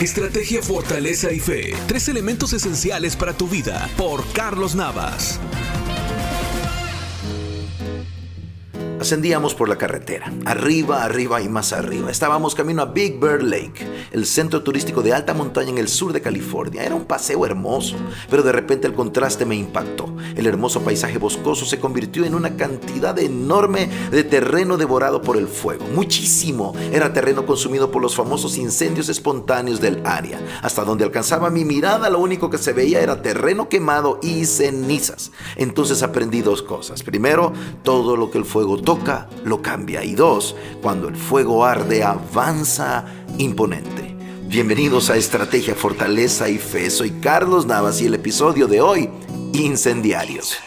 Estrategia, fortaleza y fe. Tres elementos esenciales para tu vida. Por Carlos Navas. Ascendíamos por la carretera, arriba, arriba y más arriba. Estábamos camino a Big Bear Lake, el centro turístico de alta montaña en el sur de California. Era un paseo hermoso, pero de repente el contraste me impactó. El hermoso paisaje boscoso se convirtió en una cantidad enorme de terreno devorado por el fuego. Muchísimo. Era terreno consumido por los famosos incendios espontáneos del área. Hasta donde alcanzaba mi mirada, lo único que se veía era terreno quemado y cenizas. Entonces aprendí dos cosas. Primero, todo lo que el fuego toca lo cambia. Y dos, cuando el fuego arde, avanza imponente. Bienvenidos a Estrategia, Fortaleza y Fe. Soy Carlos Navas y el episodio de hoy, Incendiarios.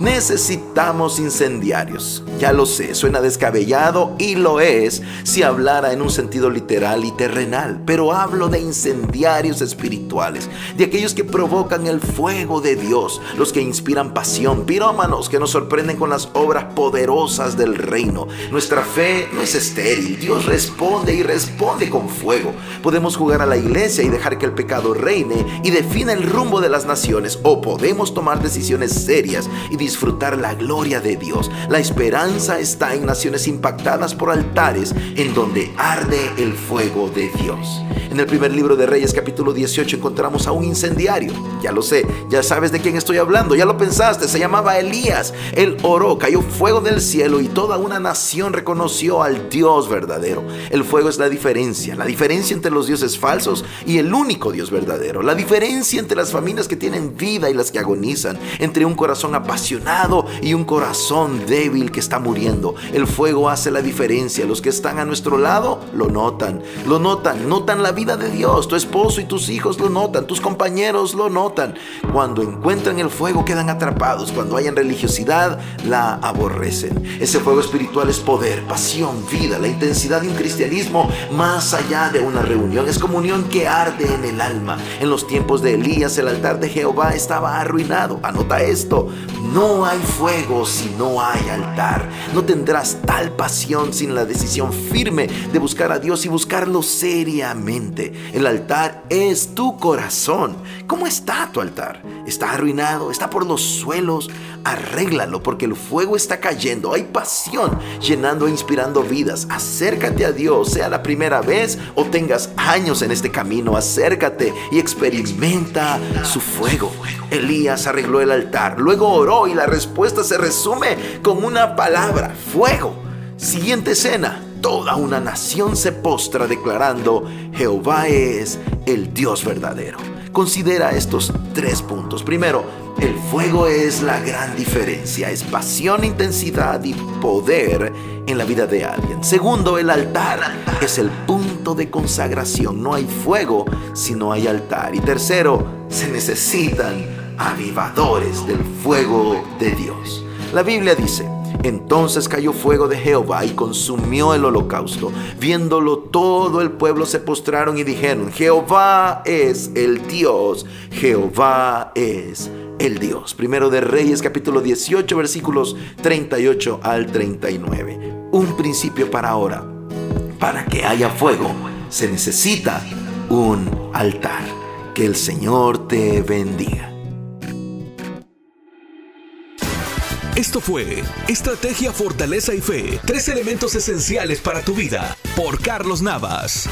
Necesitamos incendiarios. Ya lo sé, suena descabellado y lo es si hablara en un sentido literal y terrenal, pero hablo de incendiarios espirituales, de aquellos que provocan el fuego de Dios, los que inspiran pasión, pirómanos que nos sorprenden con las obras poderosas del reino. Nuestra fe no es estéril, Dios responde y responde con fuego. Podemos jugar a la iglesia y dejar que el pecado reine y defina el rumbo de las naciones, o podemos tomar decisiones serias y disfrutar la gloria de Dios. La esperanza está en naciones impactadas por altares en donde arde el fuego de Dios. En el primer libro de Reyes capítulo 18 encontramos a un incendiario. Ya lo sé, ya sabes de quién estoy hablando, ya lo pensaste, se llamaba Elías. Él oró, cayó fuego del cielo y toda una nación reconoció al Dios verdadero. El fuego es la diferencia, la diferencia entre los dioses falsos y el único Dios verdadero. La diferencia entre las familias que tienen vida y las que agonizan, entre un corazón apasionado y un corazón débil que está muriendo. El fuego hace la diferencia. Los que están a nuestro lado lo notan. Lo notan. Notan la vida de Dios. Tu esposo y tus hijos lo notan. Tus compañeros lo notan. Cuando encuentran el fuego quedan atrapados. Cuando hayan religiosidad la aborrecen. Ese fuego espiritual es poder, pasión, vida, la intensidad de un cristianismo más allá de una reunión. Es comunión que arde en el alma. En los tiempos de Elías el altar de Jehová estaba arruinado. Anota esto. No no hay fuego si no hay altar. No tendrás tal pasión sin la decisión firme de buscar a Dios y buscarlo seriamente. El altar es tu corazón. ¿Cómo está tu altar? ¿Está arruinado? ¿Está por los suelos? Arréglalo porque el fuego está cayendo. Hay pasión llenando e inspirando vidas. Acércate a Dios, sea la primera vez o tengas años en este camino. Acércate y experimenta su fuego. Elías arregló el altar, luego oró la respuesta se resume con una palabra, fuego. Siguiente escena, toda una nación se postra declarando, Jehová es el Dios verdadero. Considera estos tres puntos. Primero, el fuego es la gran diferencia, es pasión, intensidad y poder en la vida de alguien. Segundo, el altar es el punto de consagración. No hay fuego si no hay altar. Y tercero, se necesitan avivadores del fuego de Dios. La Biblia dice, entonces cayó fuego de Jehová y consumió el holocausto. Viéndolo todo el pueblo se postraron y dijeron, Jehová es el Dios, Jehová es el Dios. Primero de Reyes capítulo 18 versículos 38 al 39. Un principio para ahora. Para que haya fuego se necesita un altar. Que el Señor te bendiga. Esto fue Estrategia, Fortaleza y Fe, tres elementos esenciales para tu vida, por Carlos Navas.